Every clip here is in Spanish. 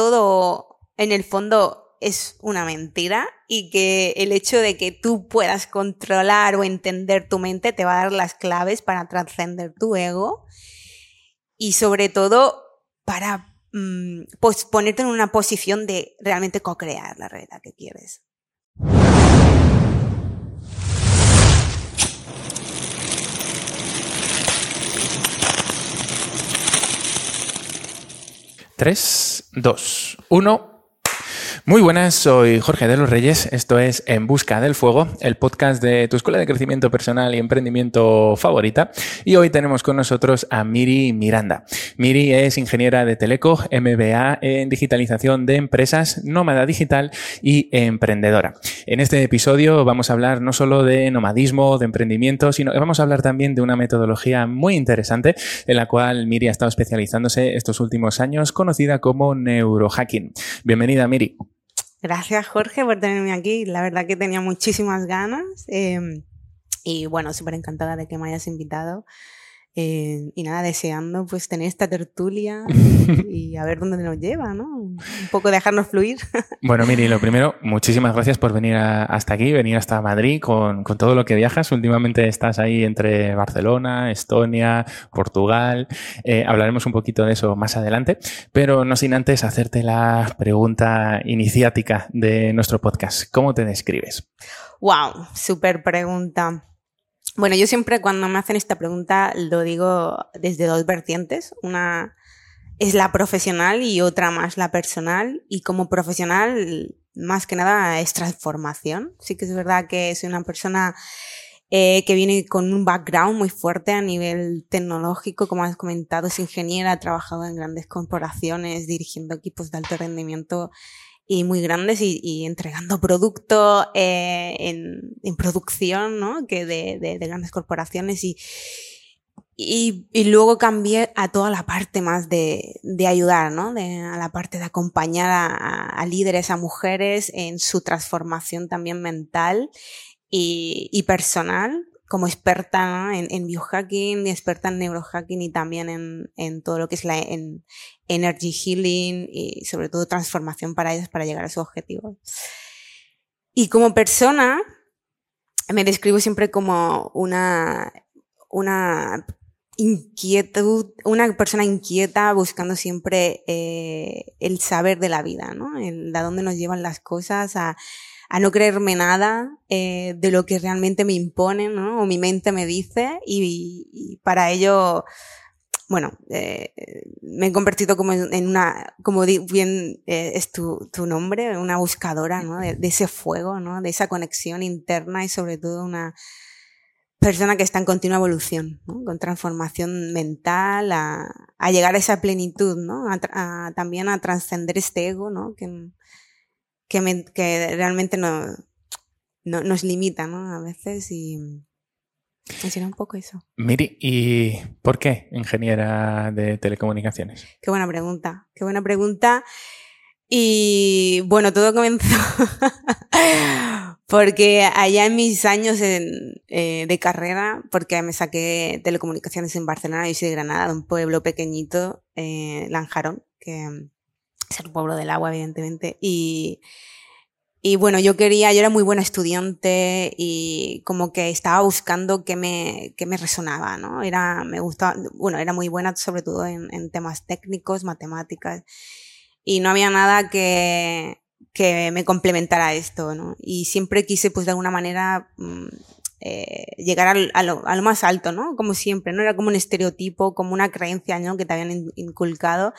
todo en el fondo es una mentira y que el hecho de que tú puedas controlar o entender tu mente te va a dar las claves para trascender tu ego y sobre todo para mm, pues ponerte en una posición de realmente co-crear la realidad que quieres. Tres, dos, uno. Muy buenas, soy Jorge de los Reyes. Esto es En Busca del Fuego, el podcast de tu escuela de crecimiento personal y emprendimiento favorita. Y hoy tenemos con nosotros a Miri Miranda. Miri es ingeniera de Teleco, MBA en digitalización de empresas, nómada digital y emprendedora. En este episodio vamos a hablar no solo de nomadismo, de emprendimiento, sino que vamos a hablar también de una metodología muy interesante en la cual Miri ha estado especializándose estos últimos años, conocida como neurohacking. Bienvenida, Miri. Gracias, Jorge, por tenerme aquí. La verdad que tenía muchísimas ganas. Em, y bueno, súper encantada de que me hayas invitado. Eh, y nada, deseando pues tener esta tertulia y, a ver dónde nos lleva, ¿no? Un poco dejarnos fluir. Bueno, Miri, lo primero, muchísimas gracias por venir hasta aquí, venir hasta Madrid con, con, todo lo que viajas. Últimamente estás ahí entre Barcelona, Estonia, Portugal. Eh, hablaremos un poquito de eso más adelante, pero no sin antes hacerte la pregunta iniciática de nuestro podcast. ¿Cómo te describes? Wow, súper pregunta. Bueno, yo siempre cuando me hacen esta pregunta lo digo desde dos vertientes. Una es la profesional y otra más la personal. Y como profesional, más que nada es transformación. Sí que es verdad que soy una persona eh, que viene con un background muy fuerte a nivel tecnológico, como has comentado, es ingeniera, ha trabajado en grandes corporaciones, dirigiendo equipos de alto rendimiento y muy grandes y, entregando producto eh, en, producción, ¿no? Que de, de, de grandes corporaciones y, y, luego cambié a toda la parte más de, de ayudar, ¿no? A la parte de acompañar a, líderes, a mujeres en su transformación también mental y personal como experta en, en, biohacking, experta en neurohacking y también en, todo lo que es la en energy healing y sobre todo transformación para ellos para llegar a su objetivo. Y como persona, me describo siempre como una, una inquietud, una persona inquieta buscando siempre eh, el saber de la vida, ¿no? El, dónde nos llevan las cosas, a no creerme nada eh, de lo que realmente me imponen, ¿no? O mi mente me dice y, para ello, bueno, eh, me he convertido como en una, como bien eh, es tu, tu, nombre, una buscadora, ¿no? De, ese fuego, ¿no? De esa conexión interna y sobre todo una persona que está en continua evolución, ¿no? Con transformación mental, a, llegar a esa plenitud, ¿no? A, también a trascender este ego, ¿no? Que, me, que realmente no, no, nos limita, ¿no? A veces y, y será un poco eso. Miri, ¿y por qué ingeniera de telecomunicaciones? Qué buena pregunta, qué buena pregunta. Y bueno, todo comenzó porque allá en mis años en, eh, de carrera, porque me saqué telecomunicaciones en Barcelona, yo soy de Granada, de un pueblo pequeñito, eh, Lanjarón, que es el pueblo del agua, evidentemente. Y, y bueno, yo quería, yo era muy buena estudiante y como que estaba buscando qué me, qué me resonaba, ¿no? Era, me gustaba, bueno, era muy buena sobre todo en, temas técnicos, matemáticas. Y no había nada que, que me complementara esto, ¿no? Y siempre quise, pues de alguna manera, mm, eh, llegar a, lo, a, lo, más alto, ¿no? Como siempre, ¿no? Era como un estereotipo, como una creencia, ¿no? Que te habían inculcado.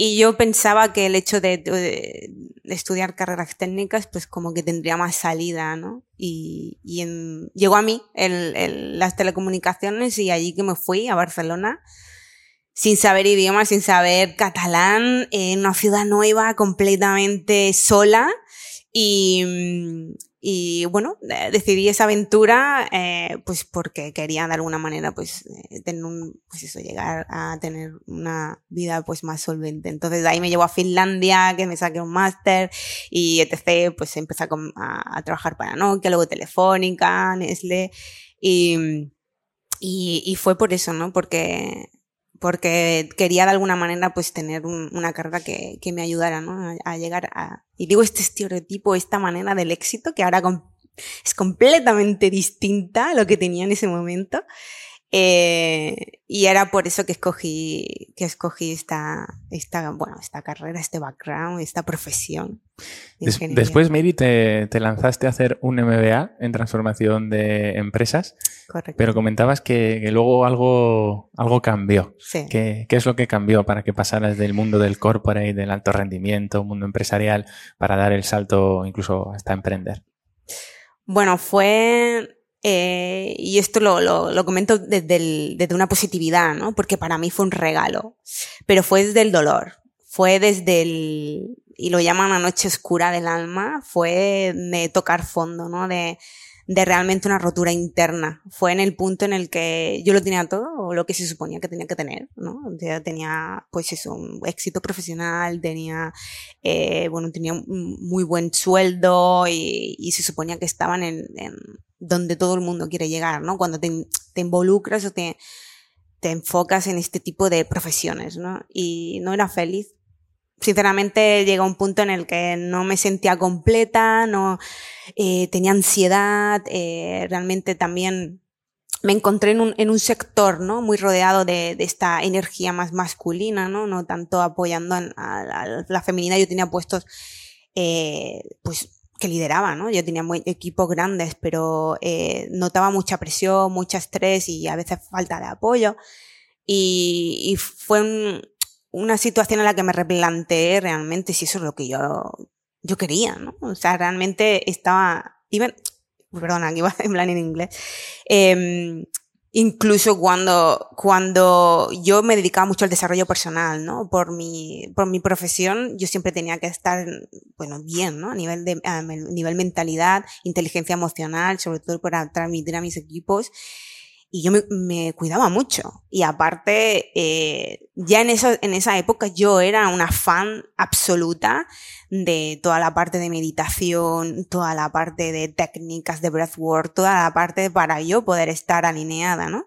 Y yo pensaba que el hecho de, estudiar carreras técnicas, pues como que tendría más salida, ¿no? Y, y llegó a mí el, las telecomunicaciones y allí que me fui a Barcelona, sin saber idioma, sin saber catalán, en una ciudad nueva, completamente sola. Y, y bueno, decidí esa aventura eh, pues porque quería de alguna manera pues eh, tener un, pues eso, llegar a tener una vida pues más solvente. Entonces de ahí me llevó a Finlandia, que me saqué un máster y etc. Pues empecé a, trabajar para Nokia, luego Telefónica, Nestle y, y, y fue por eso, ¿no? Porque porque quería de alguna manera pues tener una carrera que, me ayudara ¿no? a, llegar a... Y digo este estereotipo, esta manera del éxito que ahora es completamente distinta a lo que tenía en ese momento. Eh, y era por eso que escogí, que escogí esta, esta, bueno, esta carrera, este background, esta profesión. después, Miri, te, te, lanzaste a hacer un MBA en transformación de empresas. Correcto. Pero comentabas que, luego algo, algo cambió. Sí. ¿Qué, ¿Qué, es lo que cambió para que pasaras del mundo del corporate, del alto rendimiento, mundo empresarial, para dar el salto incluso hasta emprender? Bueno, fue eh, y esto lo, lo, lo comento desde, desde, una positividad, ¿no? Porque para mí fue un regalo, pero fue desde el dolor, fue desde el, y lo llaman la noche oscura del alma, fue de tocar fondo, ¿no? De, de realmente una rotura interna. Fue en el punto en el que yo lo tenía todo, o lo que se suponía que tenía que tener, ¿no? Ya tenía, pues eso, un éxito profesional, tenía, eh, bueno, tenía un muy buen sueldo y, y se suponía que estaban en, en, donde todo el mundo quiere llegar, ¿no? Cuando te, te involucras o te, te enfocas en este tipo de profesiones, ¿no? Y no era feliz. Sinceramente llega un punto en el que no me sentía completa, no eh, tenía ansiedad, eh, realmente también me encontré en un, en un sector, ¿no? Muy rodeado de, de, esta energía más masculina, ¿no? No tanto apoyando a, a la feminidad. Yo tenía puestos, eh, pues, que lideraba, ¿no? Yo tenía equipos grandes, pero eh, notaba mucha presión, mucho estrés y a veces falta de apoyo. Y, fue un, una situación en la que me replanteé realmente si eso es lo que yo, yo quería, ¿no? O sea, realmente estaba, iba, perdona, aquí iba en plan en inglés. Eh, incluso cuando, cuando yo me dedicaba mucho al desarrollo personal, ¿no? Por mi, por mi profesión, yo siempre tenía que estar, bueno, bien, ¿no? A nivel de, a nivel mentalidad, inteligencia emocional, sobre todo para transmitir a mis equipos y yo me, me, cuidaba mucho. Y aparte, eh, ya en, eso, en esa época yo era una fan absoluta de toda la parte de meditación, toda la parte de técnicas de breathwork, toda la parte para yo poder estar alineada, ¿no?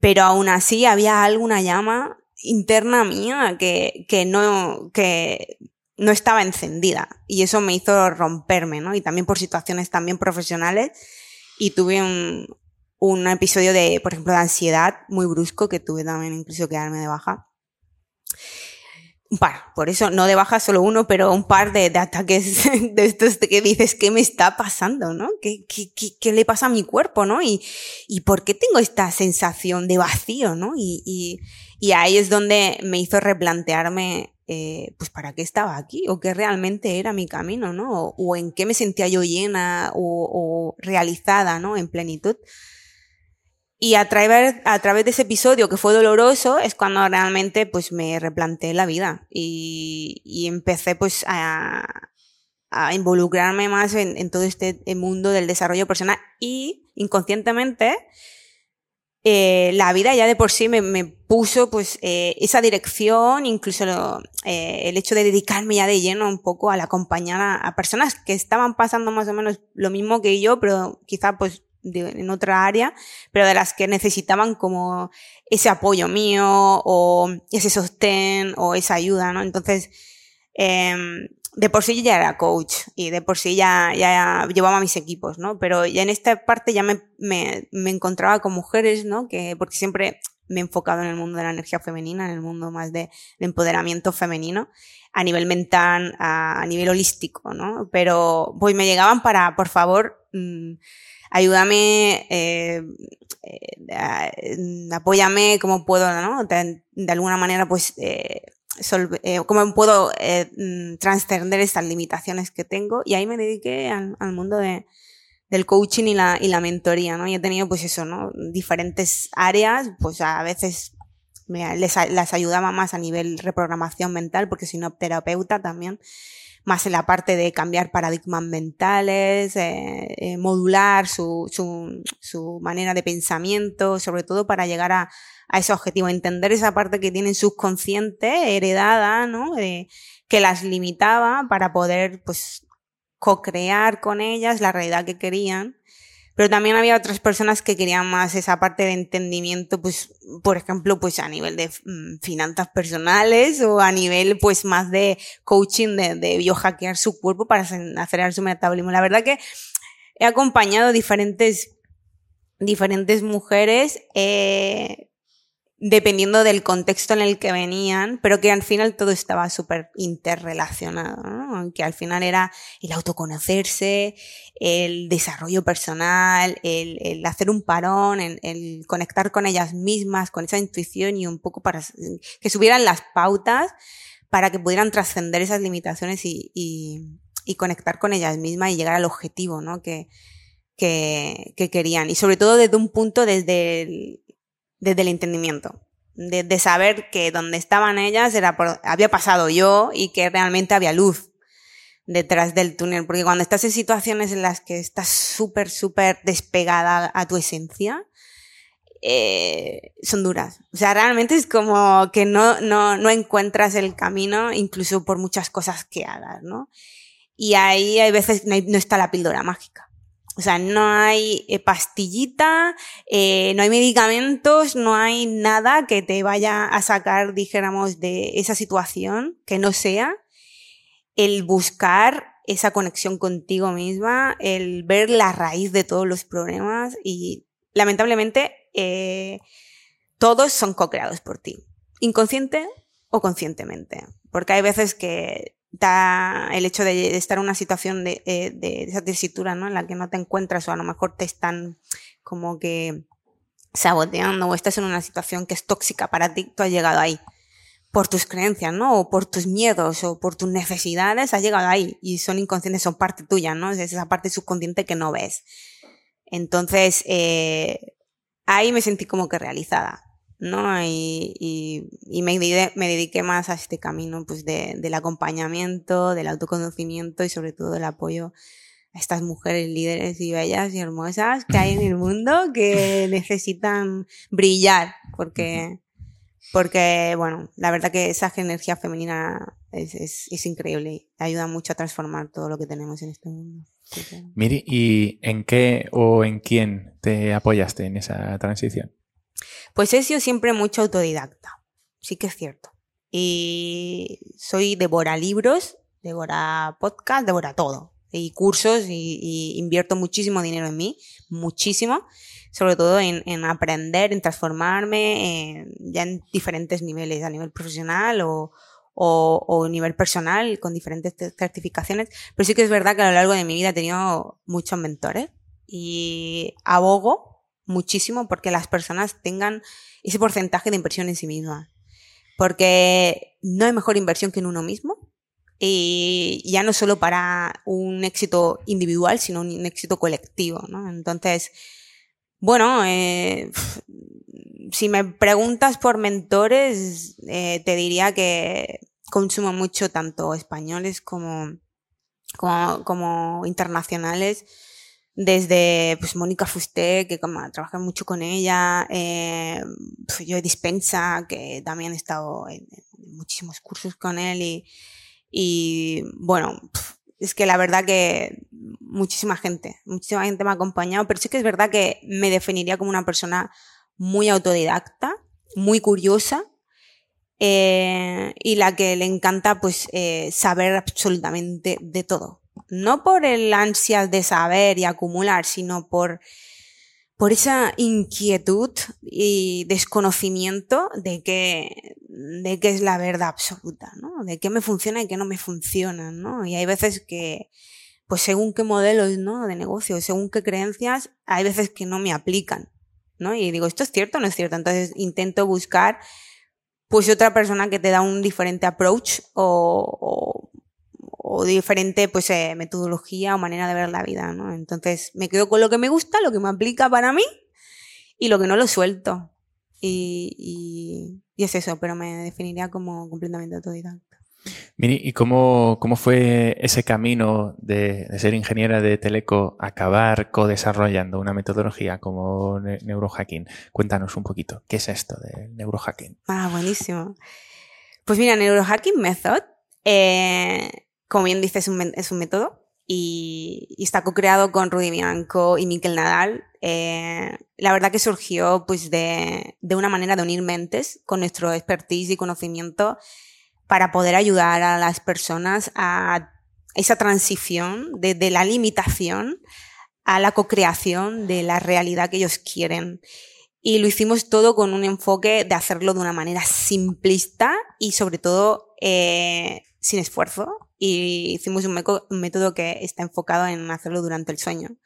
Pero aún así había alguna llama interna mía que, que no, que no estaba encendida. Y eso me hizo romperme, ¿no? Y también por situaciones también profesionales. Y tuve un, un episodio de, por ejemplo, de ansiedad muy brusco que tuve también incluso que darme de baja. Un par, por eso no de baja solo uno, pero un par de, de ataques de estos que dices, ¿qué me está pasando? ¿no? ¿Qué, qué, qué, qué le pasa a mi cuerpo? ¿no? Y, y por qué tengo esta sensación de vacío? ¿no? Y, y, y ahí es donde me hizo replantearme eh, pues para qué estaba aquí o qué realmente era mi camino, ¿no? O, o en qué me sentía yo llena o, o, realizada, ¿no? En plenitud. Y a través, a través de ese episodio que fue doloroso es cuando realmente pues me replanteé la vida. Y, y empecé pues a, a involucrarme más en, en, todo este mundo del desarrollo personal. Y inconscientemente eh, la vida ya de por sí me, me puso pues eh, esa dirección, incluso eh, el hecho de dedicarme ya de lleno un poco al acompañar a, a, personas que estaban pasando más o menos lo mismo que yo, pero quizá pues de, en otra área, pero de las que necesitaban como ese apoyo mío o ese sostén o esa ayuda, ¿no? Entonces, eh, de por sí ya era coach y de por sí ya, ya llevaba mis equipos, ¿no? Pero ya en esta parte ya me, me, me encontraba con mujeres, ¿no? Que, porque siempre me he enfocado en el mundo de la energía femenina, en el mundo más de, de empoderamiento femenino, a nivel mental, a, a, nivel holístico, ¿no? Pero, pues me llegaban para, por favor, mmm, ayúdame, eh, eh, apóyame como puedo, ¿no? De, alguna manera, pues, eh, eh cómo puedo mm, trascender estas limitaciones que tengo. Y ahí me dediqué al, mundo de, del coaching y la, mentoría, ¿no? Y he tenido, pues eso, ¿no? Diferentes áreas, pues a veces les, las ayudaba más a nivel reprogramación mental, porque soy una terapeuta también más en la parte de cambiar paradigmas mentales, eh, eh, modular su, su, su, manera de pensamiento, sobre todo para llegar a, a, ese objetivo, entender esa parte que tienen subconsciente, heredada, ¿no? Eh, que las limitaba para poder, pues, co-crear con ellas la realidad que querían pero también había otras personas que querían más esa parte de entendimiento, pues, por ejemplo, pues a nivel de mm, finanzas personales o a nivel, pues, más de coaching, de, de biohackear su cuerpo para acelerar su metabolismo. La verdad que he acompañado diferentes, diferentes mujeres, eh, dependiendo del contexto en el que venían, pero que al final todo estaba súper interrelacionado, ¿no? que al final era el autoconocerse, el desarrollo personal, el, hacer un parón, el, conectar con ellas mismas, con esa intuición y un poco para que subieran las pautas para que pudieran trascender esas limitaciones y, conectar con ellas mismas y llegar al objetivo ¿no? que, que querían. Y sobre todo desde un punto desde el, desde el entendimiento. De, de, saber que donde estaban ellas era por, había pasado yo y que realmente había luz detrás del túnel. Porque cuando estás en situaciones en las que estás súper, súper despegada a tu esencia, eh, son duras. O sea, realmente es como que no, no, no encuentras el camino, incluso por muchas cosas que hagas, ¿no? Y ahí hay veces no, está la píldora mágica. O sea, no hay eh, pastillita, eh, no hay medicamentos, no hay nada que te vaya a sacar, dijéramos, de esa situación que no sea el buscar esa conexión contigo misma, el ver la raíz de todos los problemas y lamentablemente eh, todos son co-creados por ti, inconsciente o conscientemente, porque hay veces que da el hecho de, estar en una situación de, de, de, esa tesitura, ¿no? En la que no te encuentras o a lo mejor te están como que saboteando o estás en una situación que es tóxica para ti, tú has llegado ahí por tus creencias, ¿no? O por tus miedos o por tus necesidades, has llegado ahí y son inconscientes, son parte tuya, ¿no? Es esa parte subconsciente que no ves. Entonces, eh, ahí me sentí como que realizada. ¿No? Y, y, y me, dediqué, me, dediqué, más a este camino pues de, del acompañamiento, del autoconocimiento y sobre todo del apoyo a estas mujeres líderes y bellas y hermosas que hay en el mundo que necesitan brillar porque, porque bueno, la verdad que esa energía femenina es, es, es increíble, ayuda mucho a transformar todo lo que tenemos en este mundo. Miri, ¿y en qué o en quién te apoyaste en esa transición? Pues he sido siempre mucho autodidacta, sí que es cierto. Y soy devora libros, devora podcast, devora todo. Y cursos y, invierto muchísimo dinero en mí, muchísimo, sobre todo en, en aprender, en transformarme, en, ya en diferentes niveles, a nivel profesional o, o, o nivel personal, con diferentes certificaciones. Pero sí que es verdad que a lo largo de mi vida he tenido muchos mentores y abogo muchísimo porque las personas tengan ese porcentaje de inversión en sí mismas. Porque no hay mejor inversión que en uno mismo. Y ya no solo para un éxito individual, sino un éxito colectivo, ¿no? Entonces, bueno, eh, si me preguntas por mentores, eh, te diría que consumo mucho tanto españoles como, como internacionales desde pues Mónica Fusté, que como, trabaja mucho con ella, eh, pues, yo Dispensa, que también he estado en, en muchísimos cursos con él y, y bueno, es que la verdad que muchísima gente, muchísima gente me ha acompañado, pero sí que es verdad que me definiría como una persona muy autodidacta, muy curiosa, eh, y la que le encanta pues eh, saber absolutamente de todo no por el ansia de saber y acumular, sino por, por esa inquietud y desconocimiento de qué, de qué es la verdad absoluta, ¿no? De qué me funciona y qué no me funciona, ¿no? Y hay veces que, pues según qué modelos, ¿no? De negocio, según qué creencias, hay veces que no me aplican, ¿no? Y digo, ¿esto es cierto o no es cierto? Entonces intento buscar, pues otra persona que te da un diferente approach o o diferente pues eh, metodología o manera de ver la vida, ¿no? Entonces me quedo con lo que me gusta, lo que me aplica para mí y lo que no lo suelto. Y, y, y es eso, pero me definiría como completamente autodidacta. Miri, ¿y cómo, cómo fue ese camino de, de, ser ingeniera de Teleco a acabar co-desarrollando una metodología como ne neurohacking? Cuéntanos un poquito, ¿qué es esto de neurohacking? Ah, buenísimo. Pues mira, Neurohacking Method eh, como bien dice, es un, es un método y, está co-creado con Rudy Bianco y Miquel Nadal. Eh, la verdad que surgió pues de, de, una manera de unir mentes con nuestro expertise y conocimiento para poder ayudar a las personas a esa transición de, de la limitación a la co-creación de la realidad que ellos quieren. Y lo hicimos todo con un enfoque de hacerlo de una manera simplista y sobre todo eh, sin esfuerzo. Y hicimos un, método que está enfocado en hacerlo durante el sueño.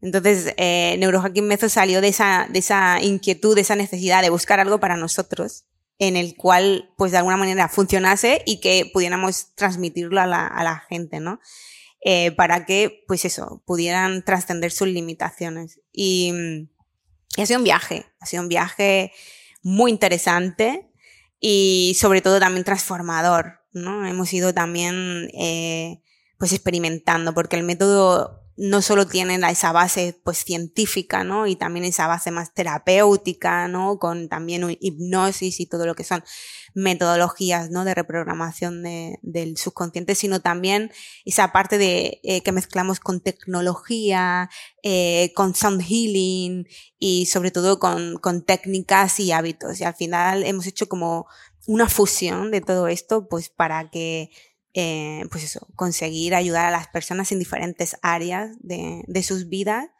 Entonces, eh, Neurohacking Method salió de esa, inquietud, de esa necesidad de buscar algo para nosotros en el cual, pues de alguna manera funcionase y que pudiéramos transmitirlo a la, gente, ¿no? Eh, para que, pues eso, pudieran trascender sus limitaciones. Y, ha sido un viaje, ha sido un viaje muy interesante y sobre todo también transformador, ¿no? Hemos ido también, eh, pues experimentando, porque el método no solo tiene esa base pues científica, ¿no? Y también esa base más terapéutica, ¿no? Con también hipnosis y todo lo que son metodologías, ¿no? De reprogramación de, del subconsciente, sino también esa parte de eh, que mezclamos con tecnología, eh, con sound healing y sobre todo con, con técnicas y hábitos. Y al final hemos hecho como una fusión de todo esto, pues para que eh, pues eso, conseguir ayudar a las personas en diferentes áreas de, de sus vidas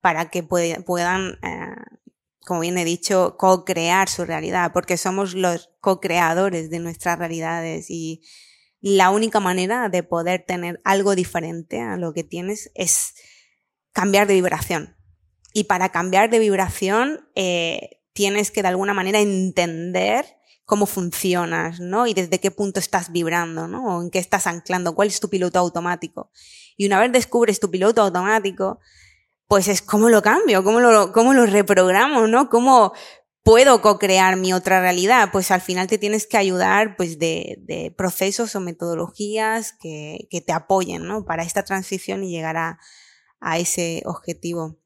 para que puedan, eh, como bien he dicho, co-crear su realidad, porque somos los co-creadores de nuestras realidades y la única manera de poder tener algo diferente a lo que tienes es cambiar de vibración. Y para cambiar de vibración eh, tienes que de alguna manera entender cómo funcionas, ¿no? Y desde qué punto estás vibrando, ¿no? O en qué estás anclando, cuál es tu piloto automático. Y una vez descubres tu piloto automático, pues es cómo lo cambio, cómo lo, cómo lo reprogramo, ¿no? Cómo puedo co-crear mi otra realidad. Pues al final te tienes que ayudar, pues, de, de procesos o metodologías que, que, te apoyen, ¿no? Para esta transición y llegar a, a ese objetivo.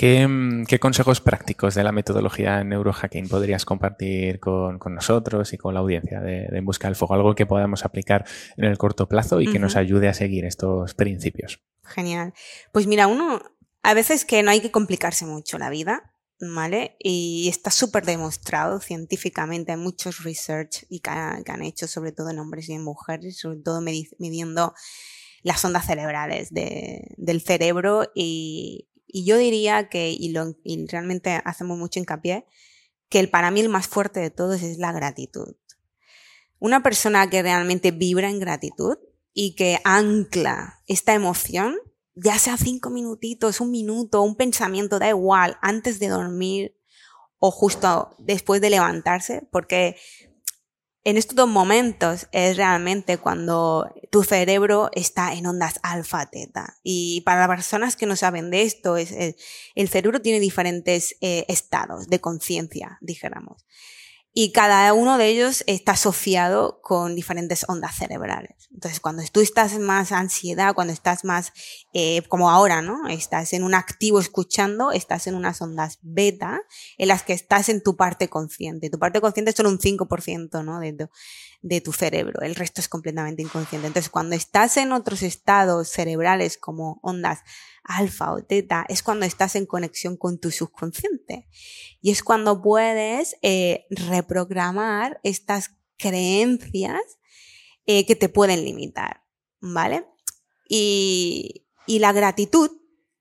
Mm, ¿Qué, consejos prácticos de la metodología neurohacking podrías compartir con, nosotros y con la audiencia de, En Busca del Fuego? Algo que podamos aplicar en el corto plazo y que nos ayude a seguir estos principios. Genial. Pues mira, uno, a veces que no hay que complicarse mucho la vida, ¿vale? Y está súper demostrado científicamente, hay muchos research y que, han hecho sobre todo en hombres y en mujeres, sobre todo midiendo las ondas cerebrales del cerebro y, y yo diría que, y, realmente hacemos mucho hincapié, que el para mí el más fuerte de todos es la gratitud. Una persona que realmente vibra en gratitud y que ancla esta emoción, ya sea cinco minutitos, un minuto, un pensamiento, da igual, antes de dormir o justo después de levantarse, porque en estos dos momentos es realmente cuando tu cerebro está en ondas alfa, teta. Y para las personas que no saben de esto, es, el, cerebro tiene diferentes eh, estados de conciencia, dijéramos y cada uno de ellos está asociado con diferentes ondas cerebrales. Entonces, cuando tú estás más ansiedad, cuando estás más, eh, como ahora, ¿no? Estás en un activo escuchando, estás en unas ondas beta, en las que estás en tu parte consciente. Tu parte consciente es solo un 5%, ¿no? De, de tu cerebro. El resto es completamente inconsciente. Entonces, cuando estás en otros estados cerebrales como ondas alfa o teta, es cuando estás en conexión con tu subconsciente. Y es cuando puedes eh, reprogramar estas creencias eh, que te pueden limitar, ¿vale? Y, y, la gratitud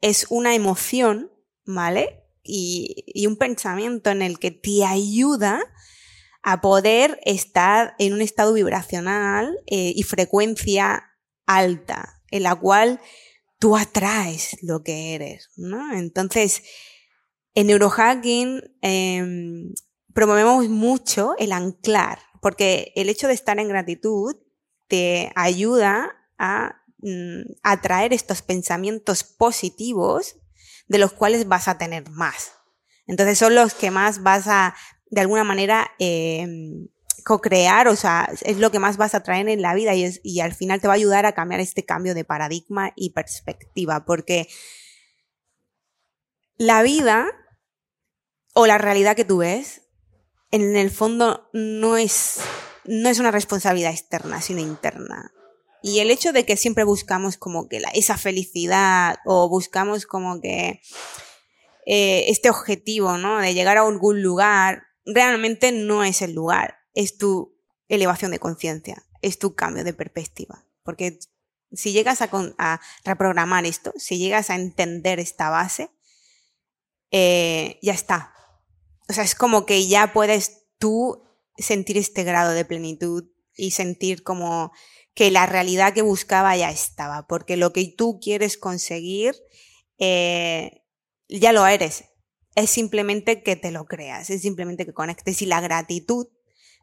es una emoción, ¿vale? Y, y un pensamiento en el que te ayuda a poder estar en un estado vibracional eh, y frecuencia alta, en la cual tú atraes lo que eres, ¿no? Entonces, en neurohacking em, promovemos mucho el anclar, porque el hecho de estar en gratitud te ayuda a mm, atraer estos pensamientos positivos de los cuales vas a tener más. Entonces son los que más vas a, de alguna manera, eh, co-crear, o sea, es lo que más vas a traer en la vida y, es, y al final te va a ayudar a cambiar este cambio de paradigma y perspectiva, porque la vida o la realidad que tú ves, en el fondo no es, no es una responsabilidad externa, sino interna. Y el hecho de que siempre buscamos como que esa felicidad o buscamos como que eh, este objetivo, ¿no? De llegar a algún lugar, realmente no es el lugar, es tu elevación de conciencia, es tu cambio de perspectiva. Porque si llegas a, reprogramar esto, si llegas a entender esta base, eh, ya está. O sea, es como que ya puedes tú sentir este grado de plenitud y sentir como que la realidad que buscaba ya estaba, porque lo que tú quieres conseguir eh, ya lo eres. Es simplemente que te lo creas, es simplemente que conectes y la gratitud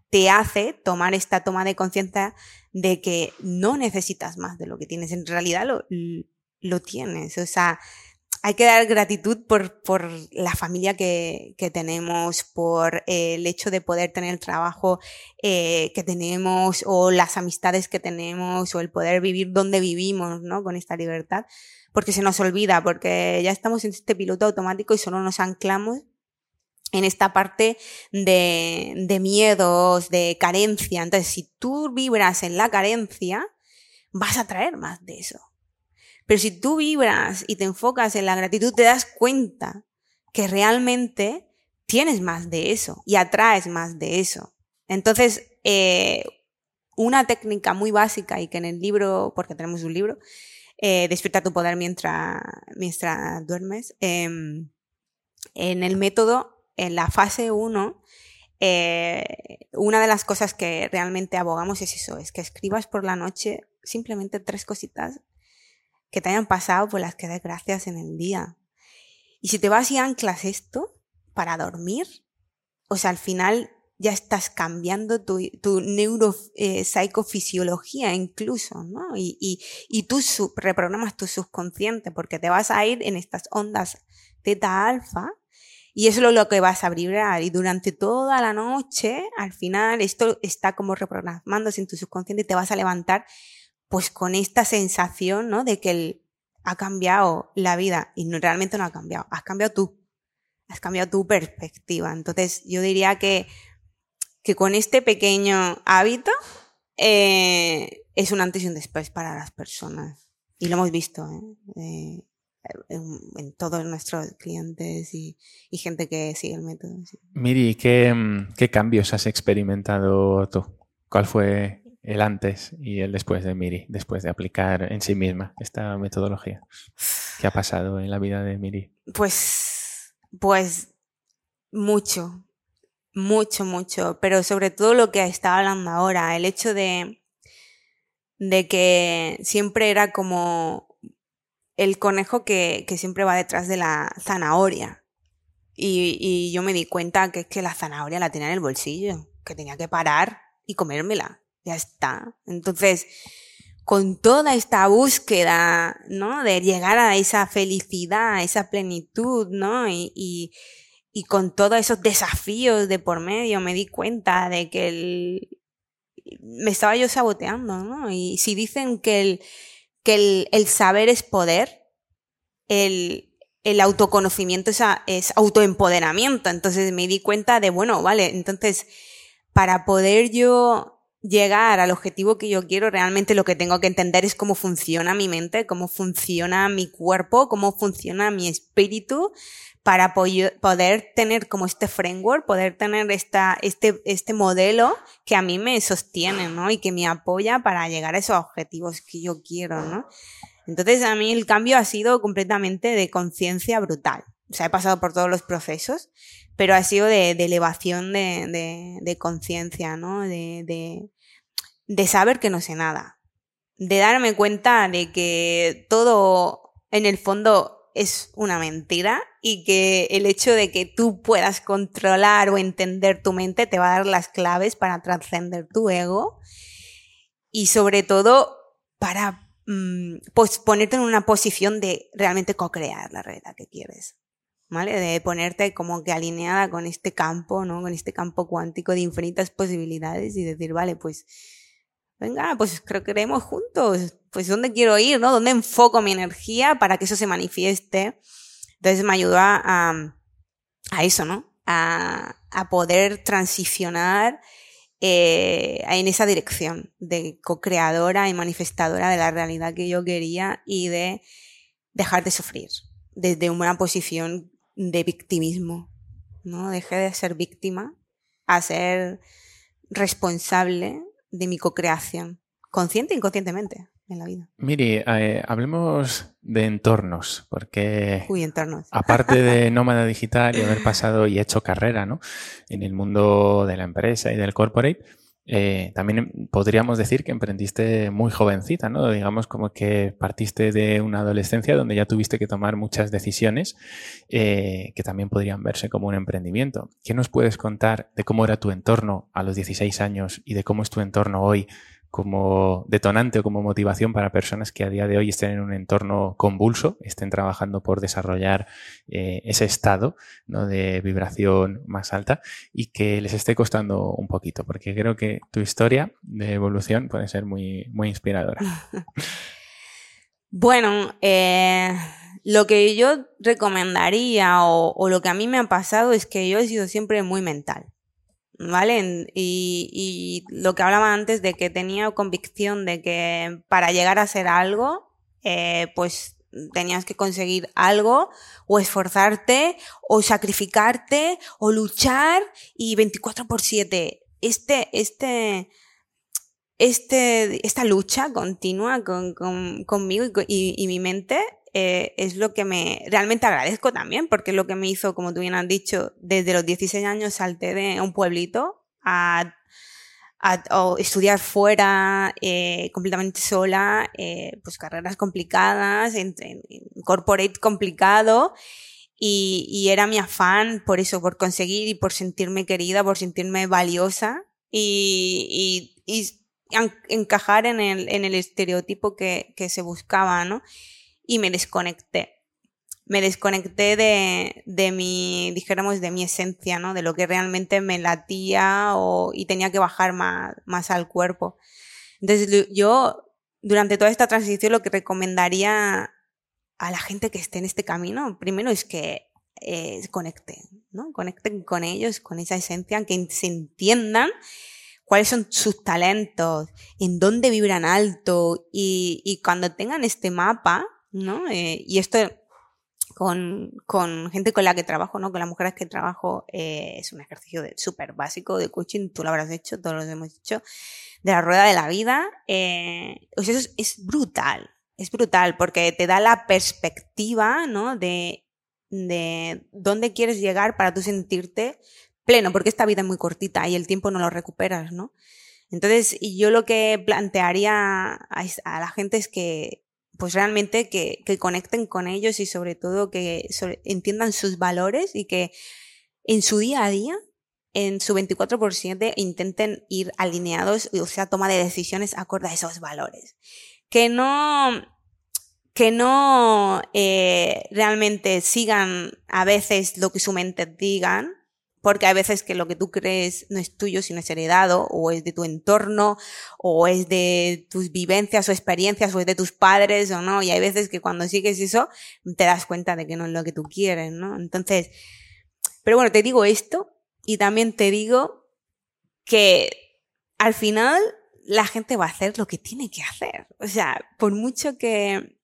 te hace tomar esta toma de conciencia de que no necesitas más de lo que tienes. En realidad lo, lo tienes. O sea, hay que dar gratitud por, por la familia que, que, tenemos, por el hecho de poder tener el trabajo eh, que tenemos o las amistades que tenemos o el poder vivir donde vivimos, ¿no? Con esta libertad, porque se nos olvida, porque ya estamos en este piloto automático y solo nos anclamos en esta parte de, de miedos, de carencia. Entonces, si tú vibras en la carencia, vas a traer más de eso. Pero si tú vibras y te enfocas en la gratitud, te das cuenta que realmente tienes más de eso y atraes más de eso. Entonces, eh, una técnica muy básica y que en el libro, porque tenemos un libro, eh, Despierta tu poder mientras, mientras duermes, em, en el método, en la fase 1, eh, una de las cosas que realmente abogamos es eso, es que escribas por la noche simplemente tres cositas que te hayan pasado, pues las que des gracias en el día. Y si te vas y anclas esto para dormir, o sea, al final ya estás cambiando tu, tu neuropsicofisiología eh, incluso, ¿no? Y, y, y tú reprogramas tu subconsciente porque te vas a ir en estas ondas teta alfa y eso es lo que vas a vibrar. Y durante toda la noche, al final, esto está como reprogramándose en tu subconsciente y te vas a levantar pues con esta sensación, ¿no? De que él ha cambiado la vida y no, realmente no ha cambiado, has cambiado tú, has cambiado tu perspectiva. Entonces yo diría que, que con este pequeño hábito eh, es un antes y un después para las personas. Y lo hemos visto ¿eh? eh en, todos nuestros clientes y, gente que sigue el método. Miri, ¿qué, ¿qué cambios has experimentado tú? ¿Cuál fue el antes y el después de Miri, después de aplicar en sí misma esta metodología? ¿Qué ha pasado en la vida de Miri? Pues, pues mucho, mucho, mucho, pero sobre todo lo que estaba hablando ahora, el hecho de, de que siempre era como el conejo que, que siempre va detrás de la zanahoria. Y, y yo me di cuenta que es que la zanahoria la tenía en el bolsillo, que tenía que parar y comérmela ya está. Entonces, con toda esta búsqueda, ¿no? De llegar a esa felicidad, a esa plenitud, ¿no? Y, y, con todos esos desafíos de por medio me di cuenta de que el, me estaba yo saboteando, ¿no? Y si dicen que el, que el, el saber es poder, el, el autoconocimiento es autoempoderamiento. Entonces me di cuenta de, bueno, vale, entonces, para poder yo llegar al objetivo que yo quiero, realmente lo que tengo que entender es cómo funciona mi mente, cómo funciona mi cuerpo, cómo funciona mi espíritu, para poder tener como este framework, poder tener esta, este, este modelo que a mí me sostiene, ¿no? Y que me apoya para llegar a esos objetivos que yo quiero, ¿no? Entonces a mí el cambio ha sido completamente de conciencia brutal. O sea, he pasado por todos los procesos, pero ha sido de, elevación de, conciencia, ¿no? De, de saber que no sé nada, de darme cuenta de que todo en el fondo es una mentira y que el hecho de que tú puedas controlar o entender tu mente te va a dar las claves para trascender tu ego y sobre todo para mm, pues ponerte en una posición de realmente co-crear la realidad que quieres. ¿Vale? De ponerte como que alineada con este campo, ¿no? Con este campo cuántico de infinitas posibilidades y decir, vale, pues venga, pues creo que juntos, pues dónde quiero ir, ¿no? ¿Dónde enfoco mi energía para que eso se manifieste? Entonces me ayudó a, a eso, ¿no? A, a poder transicionar eh, en esa dirección de co-creadora y manifestadora de la realidad que yo quería y de dejar de sufrir desde una posición de victimismo. ¿no? Dejé de ser víctima a ser responsable de mi co-creación, consciente e inconscientemente en la vida. Miri, eh, hablemos de entornos, porque Uy, entornos. aparte de nómada digital y haber pasado y hecho carrera ¿no? en el mundo de la empresa y del corporate, eh, también podríamos decir que emprendiste muy jovencita, ¿no? Digamos como que partiste de una adolescencia donde ya tuviste que tomar muchas decisiones eh, que también podrían verse como un emprendimiento. ¿Qué nos puedes contar de cómo era tu entorno a los 16 años y de cómo es tu entorno hoy como detonante o como motivación para personas que a día de hoy estén en un entorno convulso, estén trabajando por desarrollar eh, ese estado de vibración más alta y que les esté costando un poquito, porque creo que tu historia de evolución puede ser muy, muy inspiradora. bueno, eh, lo que yo recomendaría o lo que a mí me ha pasado es que yo he sido siempre muy mental. ¿Vale? Y, y, lo que hablaba antes de que tenía convicción de que para llegar a ser algo, eh, pues tenías que conseguir algo o esforzarte o sacrificarte o luchar y 24 por 7. Este, este, este, esta lucha continua con, con, conmigo y, y, y mi mente eh, es lo que me realmente agradezco también, porque es lo que me hizo, como tú bien has dicho, desde los 16 años salté de un pueblito a, a estudiar fuera, eh, completamente sola, eh, pues carreras complicadas, en, en, corporate complicado. Y, y, era mi afán por eso, por conseguir y por sentirme querida, por sentirme valiosa y, y, y encajar en el, en el estereotipo que, que se buscaba, ¿no? Y me desconecté. Me desconecté de, de mi, dijéramos, de mi esencia, ¿no? De lo que realmente me latía o, y tenía que bajar más, más al cuerpo. Entonces yo, durante toda esta transición, lo que recomendaría a la gente que esté en este camino, primero es que eh, conecten, ¿no? Conecten con ellos, con esa esencia, que se entiendan cuáles son sus talentos, en dónde vibran alto y, y cuando tengan este mapa, ¿no? Eh, y esto con, con, gente con la que trabajo, ¿no? Con las mujeres que trabajo eh, es un ejercicio súper básico de coaching, tú lo habrás hecho, todos lo hemos hecho, de la rueda de la vida. Eh, eso es, brutal, es brutal porque te da la perspectiva, ¿no? De, de dónde quieres llegar para tú sentirte pleno, porque esta vida es muy cortita y el tiempo no lo recuperas, ¿no? Entonces, yo lo que plantearía a, a la gente es que pues realmente que, que, conecten con ellos y sobre todo que sobre, entiendan sus valores y que en su día a día, en su 24 por 7, intenten ir alineados, o sea, toma de decisiones acorde a esos valores. Que no, que no eh, realmente sigan a veces lo que su mente digan, porque hay veces que lo que tú crees no es tuyo, sino es heredado, o es de tu entorno, o es de tus vivencias o experiencias, o es de tus padres, o no, y hay veces que cuando sigues eso, te das cuenta de que no es lo que tú quieres, ¿no? Entonces, pero bueno, te digo esto, y también te digo que al final la gente va a hacer lo que tiene que hacer. O sea, por mucho que,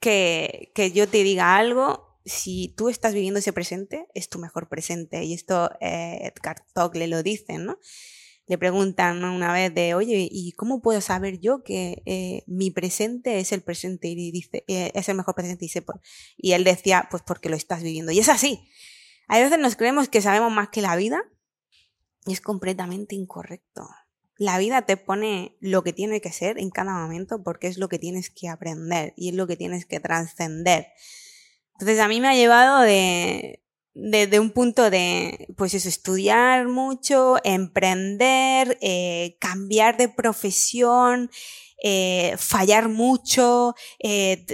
que, que yo te diga algo, si tú estás viviendo ese presente, es tu mejor presente. Y esto eh, Edgar Togle lo dice, ¿no? Le preguntan una vez de, oye, ¿y cómo puedo saber yo que eh, mi presente es el presente? Y dice, eh, es el mejor presente. Y, dice, y él decía, pues porque lo estás viviendo. Y es así. A veces nos creemos que sabemos más que la vida y es completamente incorrecto. La vida te pone lo que tiene que ser en cada momento porque es lo que tienes que aprender y es lo que tienes que trascender. Entonces a mí me ha llevado de, de, un punto de, pues eso, estudiar mucho, emprender, eh, cambiar de profesión, eh, fallar mucho, eh,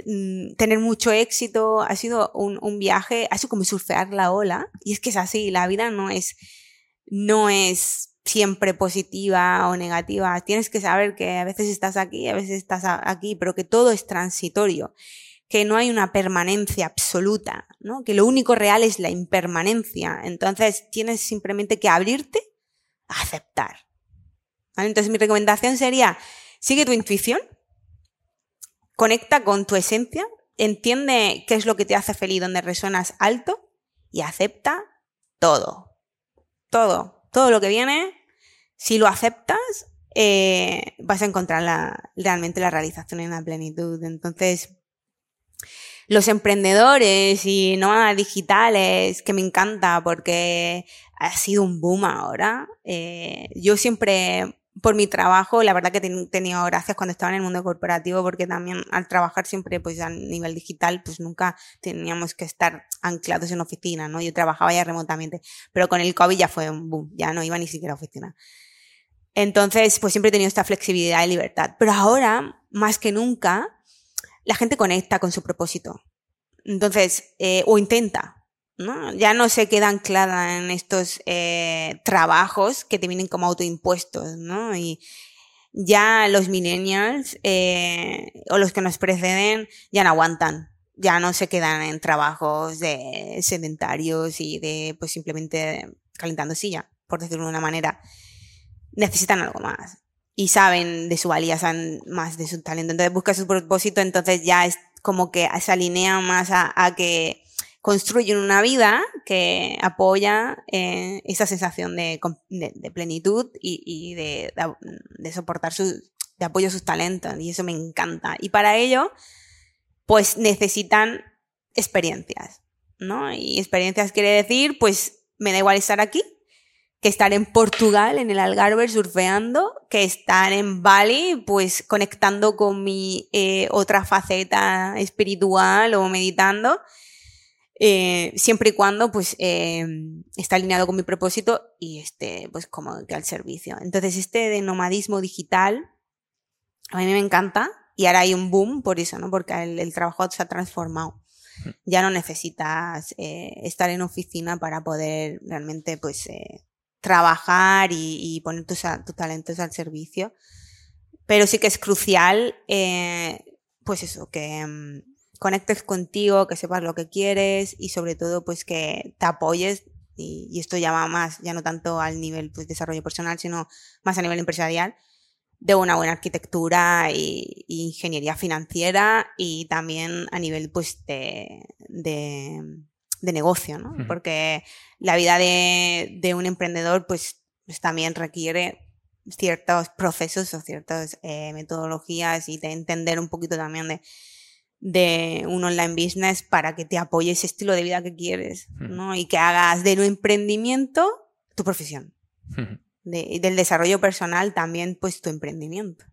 tener mucho éxito. Ha sido un, un, viaje, ha sido como surfear la ola. Y es que es así, la vida no es, no es siempre positiva o negativa. Tienes que saber que a veces estás aquí, a veces estás aquí, pero que todo es transitorio que no hay una permanencia absoluta, ¿no? Que lo único real es la impermanencia. Entonces tienes simplemente que abrirte a aceptar. Entonces mi recomendación sería, sigue tu intuición, conecta con tu esencia, entiende qué es lo que te hace feliz, donde resuenas alto y acepta todo. Todo. Todo lo que viene, si lo aceptas, eh, vas a encontrar realmente la realización en la plenitud. Entonces, los emprendedores y nómadas digitales, que me encanta porque ha sido un boom ahora. Eh, yo siempre por mi trabajo, la verdad que he tenido gracias cuando estaba en el mundo corporativo, porque también al trabajar siempre pues a nivel digital, pues nunca teníamos que estar anclados en oficina, ¿no? Yo trabajaba ya remotamente, pero con el COVID ya fue un boom, ya no iba ni siquiera a oficina. Entonces, pues siempre he tenido esta flexibilidad y libertad. Pero ahora, más que nunca, la gente conecta con su propósito. Entonces, eh, o intenta, ¿no? Ya no se queda anclada en estos eh, trabajos que te vienen como autoimpuestos, ¿no? Y ya los millennials eh, o los que nos preceden ya no aguantan, ya no se quedan en trabajos de sedentarios y de pues simplemente calentando silla, por decirlo de una manera. Necesitan algo más y saben de su valía, saben más de su talento. Entonces busca su propósito, entonces ya es como que se alinea más a que construyen una vida que apoya eh, esa sensación de, plenitud y, de, soportar su, de apoyo a sus talentos. Y eso me encanta. Y para ello, pues necesitan experiencias, ¿no? Y experiencias quiere decir, pues me da igual estar aquí, que estar en Portugal, en el Algarve, surfeando, que estar en Bali, pues conectando con mi eh, otra faceta espiritual o meditando eh, siempre y cuando pues eh, está alineado con mi propósito y esté pues como que al servicio. Entonces este de nomadismo digital a mí me encanta y ahora hay un boom por eso, ¿no? Porque el, trabajo se ha transformado. Mm. Ya no necesitas eh, estar en oficina para poder realmente pues trabajar y, poner tus, tus, talentos al servicio. Pero sí que es crucial, pues eso, que, mm, conectes contigo, que sepas lo que quieres y sobre todo pues que te apoyes y, esto ya va más, ya no tanto al nivel pues desarrollo personal, sino más a nivel empresarial, de una buena arquitectura y, ingeniería financiera y también a nivel pues de, de, negocio, ¿no? Porque la vida de, de un emprendedor pues, pues, también requiere ciertos procesos o ciertas eh, metodologías y de entender un poquito también de de un online business para que te apoye ese estilo de vida que quieres, ¿no? Y que hagas de un emprendimiento tu profesión. del desarrollo personal también, pues tu emprendimiento.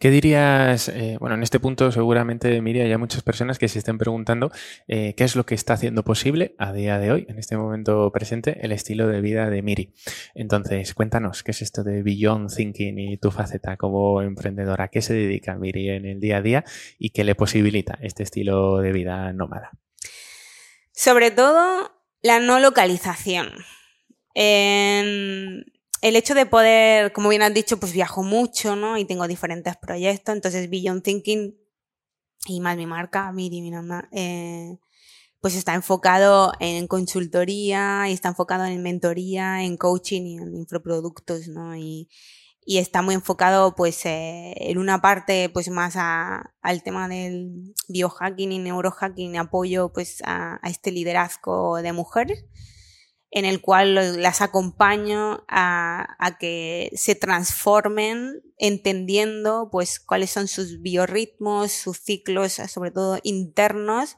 ¿Qué dirías? Eh, bueno, en este punto seguramente, Miriam, hay muchas personas que se estén preguntando eh, qué es lo que está haciendo posible a día de hoy, en este momento presente, el estilo de vida de Miri. Entonces, cuéntanos, ¿qué es esto de Beyond Thinking y tu faceta como emprendedora? ¿A qué se dedica Miri en el día a día y qué le posibilita este estilo de vida nómada? Sobre todo, la no localización. En el hecho de poder, como bien has dicho, pues viajo mucho, ¿no? Y tengo diferentes proyectos, entonces Beyond Thinking y más mi marca, mi mamá, eh, pues está enfocado en consultoría y está enfocado en mentoría, en coaching y en infoproductos, ¿no? Y, y está muy enfocado pues eh, en una parte pues más a, al tema del biohacking y neurohacking, apoyo pues a, a este liderazgo de mujeres en el cual las acompaño a, a, que se transformen entendiendo pues cuáles son sus biorritmos, sus ciclos, sobre todo internos,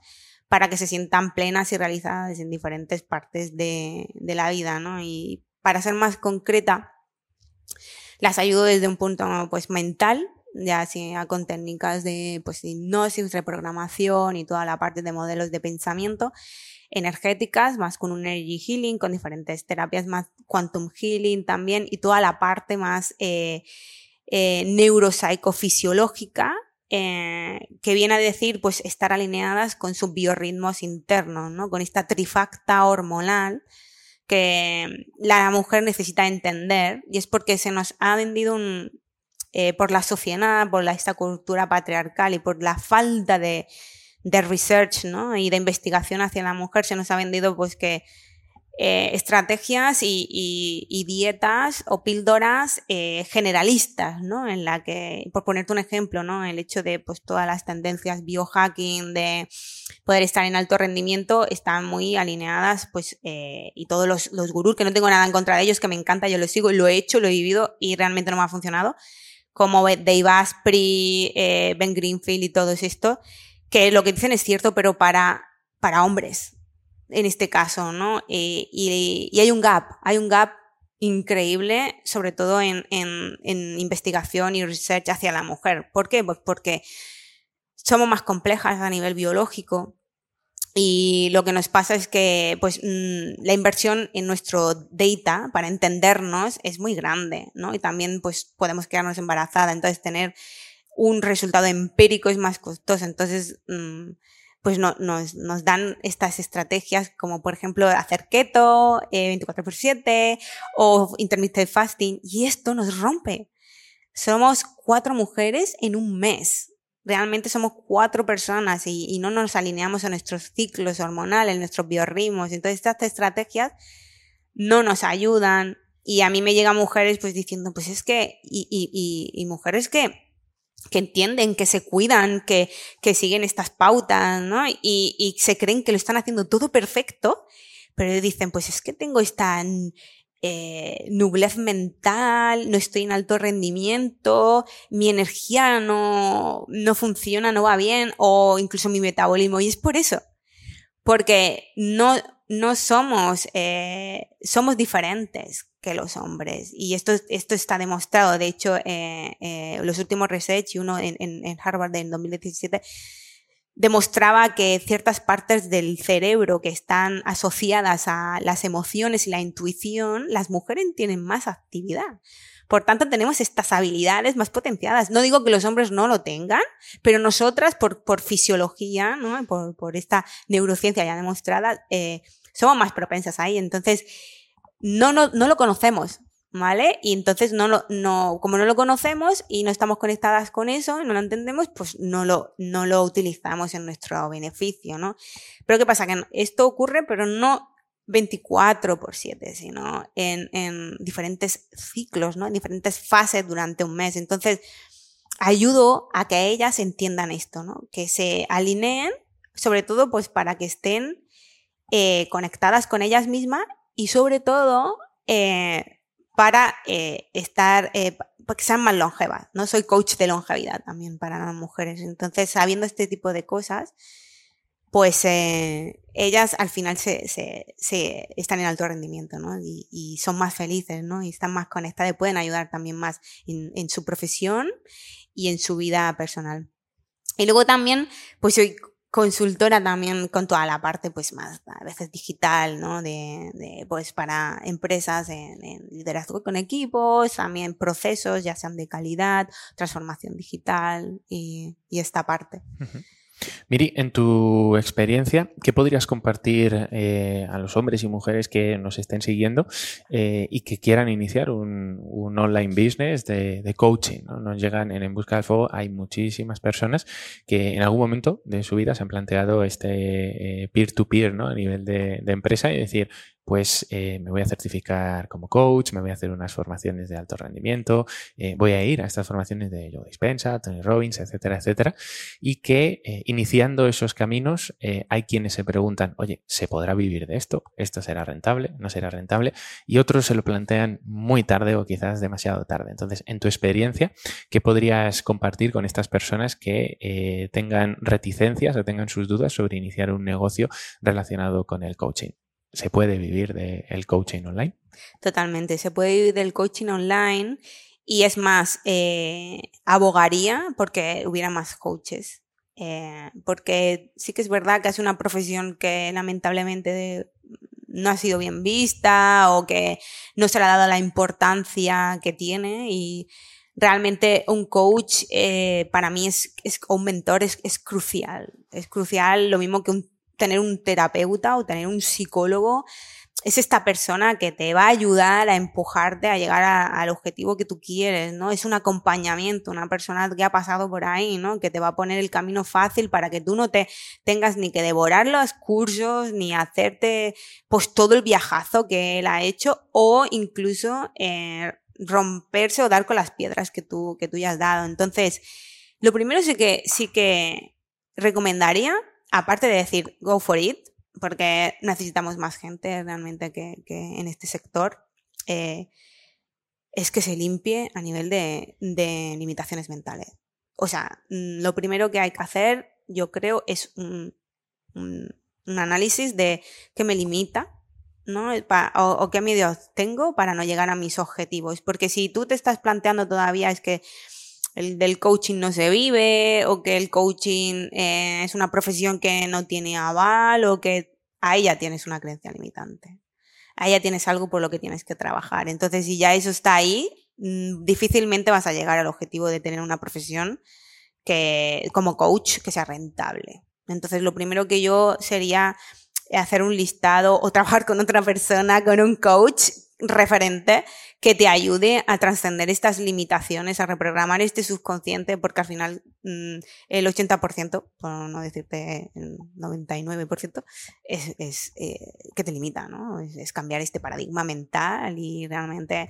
para que se sientan plenas y realizadas en diferentes partes de, de la vida, ¿no? Y para ser más concreta, las ayudo desde un punto pues mental, ya sea con técnicas de pues hipnosis, reprogramación y toda la parte de modelos de pensamiento energéticas, más con un energy healing, con diferentes terapias, más quantum healing también, y toda la parte más eh, eh, neuropsicofisiológica, eh, que viene a decir, pues, estar alineadas con sus biorritmos internos, ¿no? Con esta trifacta hormonal que la mujer necesita entender, y es porque se nos ha vendido un, eh, por la sociedad, por la, esta cultura patriarcal y por la falta de, de research ¿no? y de investigación hacia la mujer se nos ha vendido pues que eh, estrategias y, dietas o píldoras eh, generalistas, ¿no? En la que, por ponerte un ejemplo, ¿no? El hecho de pues todas las tendencias biohacking, de poder estar en alto rendimiento, están muy alineadas, pues, eh, y todos los, los gurús, que no tengo nada en contra de ellos, que me encanta, yo lo sigo, lo he hecho, lo he vivido y realmente no me ha funcionado, como Dave Asprey, Ben Greenfield y todo esto, que lo que dicen es cierto, pero para, para hombres, en este caso, ¿no? Eh, y, hay un gap, hay un gap increíble, sobre todo en, investigación y research hacia la mujer. ¿Por qué? Pues porque somos más complejas a nivel biológico y lo que nos pasa es que pues, mm, la inversión en nuestro data para entendernos es muy grande, ¿no? Y también pues, podemos quedarnos embarazadas, entonces tener un resultado empírico es más costoso. Entonces, mm, pues no, nos, nos, dan estas estrategias como por ejemplo hacer keto, 24x7 eh, o intermittent fasting y esto nos rompe. Somos cuatro mujeres en un mes. Realmente somos cuatro personas y, y no nos alineamos a nuestros ciclos hormonales, nuestros biorritmos. Entonces estas estrategias no nos ayudan y a mí me llegan mujeres pues diciendo pues es que y, y, y mujeres que que entienden, que se cuidan, que, que siguen estas pautas, ¿no? Y, y, se creen que lo están haciendo todo perfecto, pero dicen, pues es que tengo esta eh, nublez mental, no estoy en alto rendimiento, mi energía no, no funciona, no va bien, o incluso mi metabolismo, y es por eso. Porque no, no somos, eh, somos diferentes que los hombres. Y esto, esto está demostrado. De hecho, eh, eh, los últimos research, uno en, en, Harvard en 2017, demostraba que ciertas partes del cerebro que están asociadas a las emociones y la intuición, las mujeres tienen más actividad. Por tanto, tenemos estas habilidades más potenciadas. No digo que los hombres no lo tengan, pero nosotras, por, por fisiología, ¿no? por, por esta neurociencia ya demostrada, eh, somos más propensas ahí. Entonces, no, no, no lo conocemos, ¿vale? Y entonces no lo, no, como no lo conocemos y no estamos conectadas con eso no lo entendemos, pues no lo, no lo utilizamos en nuestro beneficio, ¿no? Pero ¿qué pasa? Que esto ocurre, pero no 24 por 7, sino en, en diferentes ciclos, ¿no? En diferentes fases durante un mes. Entonces, ayudo a que ellas entiendan esto, ¿no? Que se alineen, sobre todo, pues para que estén eh, conectadas con ellas mismas y sobre todo eh, para eh, estar, eh, para que sean más longevas. No soy coach de longevidad también para las mujeres. Entonces, sabiendo este tipo de cosas, pues ellas al final se, se, se, están en alto rendimiento, ¿no? Y, y, son más felices, ¿no? Y están más conectadas y pueden ayudar también más en, en su profesión y en su vida personal. Y luego también, pues soy consultora también con toda la parte pues más a veces digital, ¿no? De, de pues para empresas en, liderazgo con equipos, también procesos ya sean de calidad, transformación digital y, y esta parte. Miri, en tu experiencia, ¿qué podrías compartir eh, a los hombres y mujeres que nos estén siguiendo eh, y que quieran iniciar un, online business de, coaching? ¿no? Nos llegan en Busca del Fuego, hay muchísimas personas que en algún momento de su vida se han planteado este eh, peer-to-peer ¿no? a nivel de empresa y decir, pues eh, me voy a certificar como coach, me voy a hacer unas formaciones de alto rendimiento, eh, voy a ir a estas formaciones de Joe Dispensa, Tony Robbins, etcétera, etcétera, y que eh, iniciando esos caminos hay quienes se preguntan, oye, ¿se podrá vivir de esto? ¿Esto será rentable? ¿No será rentable? Y otros se lo plantean muy tarde o quizás demasiado tarde. Entonces, en tu experiencia, ¿qué podrías compartir con estas personas que tengan reticencias o tengan sus dudas sobre iniciar un negocio relacionado con el coaching? ¿Se puede vivir del coaching online? Totalmente, se puede vivir del coaching online y es más, eh, abogaría porque hubiera más coaches. Eh, porque sí que es verdad que es una profesión que lamentablemente no ha sido bien vista o que no se le ha dado la importancia que tiene y realmente un coach eh, para mí es, es un mentor es, es, crucial. Es crucial lo mismo que un tener un terapeuta o tener un psicólogo es esta persona que te va a ayudar a empujarte a llegar al objetivo que tú quieres, ¿no? Es un acompañamiento, una persona que ha pasado por ahí, ¿no? Que te va a poner el camino fácil para que tú no te tengas ni que devorar los cursos, ni hacerte pues todo el viajazo que él ha hecho, o incluso eh, romperse o dar con las piedras que tú, que tú ya has dado. Entonces, lo primero sí que, sí que recomendaría, aparte de decir go for it, porque necesitamos más gente realmente que, en este sector, eh, es que se limpie a nivel de, limitaciones mentales. O sea, mm, lo primero que hay que hacer, yo creo, es un, análisis de qué me limita, ¿no? O, o, qué medios tengo para no llegar a mis objetivos. Porque si tú te estás planteando todavía es que el del coaching no se vive o que el coaching eh, es una profesión que no tiene aval o que ahí ya tienes una creencia limitante. Ahí ya tienes algo por lo que tienes que trabajar. Entonces, si ya eso está ahí, mm, difícilmente vas a llegar al objetivo de tener una profesión que, como coach que sea rentable. Entonces, lo primero que yo sería hacer un listado o trabajar con otra persona, con un coach referente que te ayude a trascender estas limitaciones, a reprogramar este subconsciente, porque al final mm, el 80%, por no decirte el 99%, es, es eh, que te limita, ¿no? Es, cambiar este paradigma mental y realmente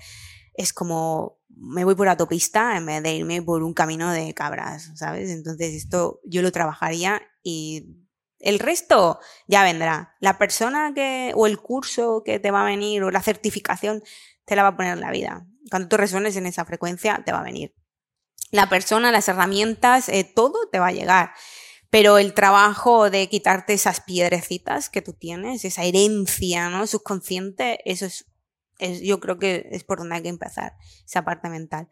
es como me voy por autopista en vez de irme por un camino de cabras, ¿sabes? Entonces esto yo lo trabajaría y el resto ya vendrá. La persona que, o el curso que te va a venir, o la certificación, te la va a poner en la vida. Cuando tú resuenes en esa frecuencia, te va a venir. La persona, las herramientas, eh, todo te va a llegar. Pero el trabajo de quitarte esas piedrecitas que tú tienes, esa herencia, ¿no? Subconsciente, eso es, yo creo que es por donde hay que empezar, esa parte mental.